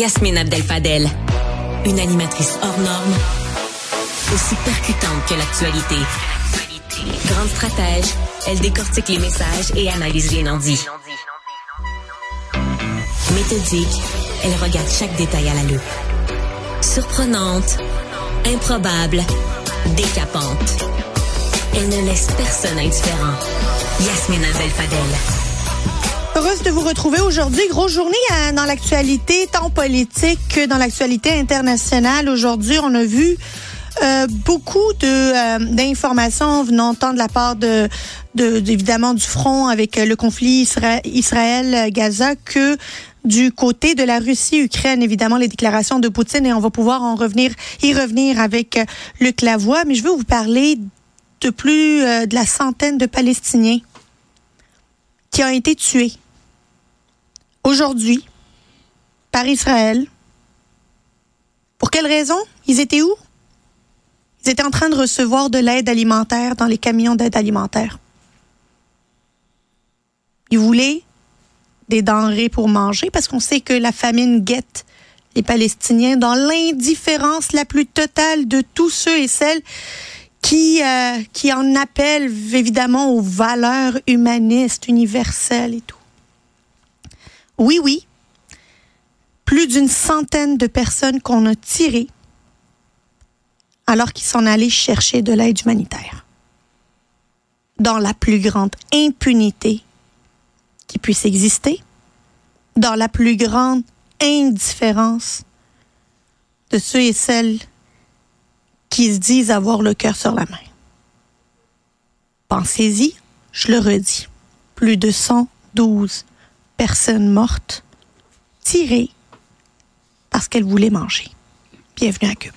Yasmine Abdel-Fadel, une animatrice hors norme, aussi percutante que l'actualité. Grande stratège, elle décortique les messages et analyse les non-dits. Méthodique, elle regarde chaque détail à la loupe. Surprenante, improbable, décapante. Elle ne laisse personne indifférent. Yasmine Abdel-Fadel. Heureuse de vous retrouver aujourd'hui. Grosse journée à- dans l'actualité, tant politique que dans l'actualité internationale. Aujourd'hui, on a vu euh, beaucoup de euh, d'informations venant tant de la part de, de, évidemment du front avec euh, le conflit Isra- Israël-Gaza que du côté de la Russie-Ukraine, évidemment, les déclarations de Poutine et on va pouvoir en revenir, y revenir avec euh, Luc Lavoie. Mais je veux vous parler de plus euh, de la centaine de Palestiniens qui ont été tués aujourd'hui par Israël. Pour quelle raison? Ils étaient où? Ils étaient en train de recevoir de l'aide alimentaire dans les camions d'aide alimentaire. Ils voulaient des denrées pour manger parce qu'on sait que la famine guette les Palestiniens dans l'indifférence la plus totale de tous ceux et celles qui, euh, qui en appellent évidemment aux valeurs humanistes, universelles et tout. Oui, oui, plus d'une centaine de personnes qu'on a tirées alors qu'ils s'en allaient chercher de l'aide humanitaire. Dans la plus grande impunité qui puisse exister, dans la plus grande indifférence de ceux et celles qui se disent avoir le cœur sur la main. Pensez-y, je le redis, plus de 112 personnes mortes tirées parce qu'elles voulaient manger. Bienvenue à Cube.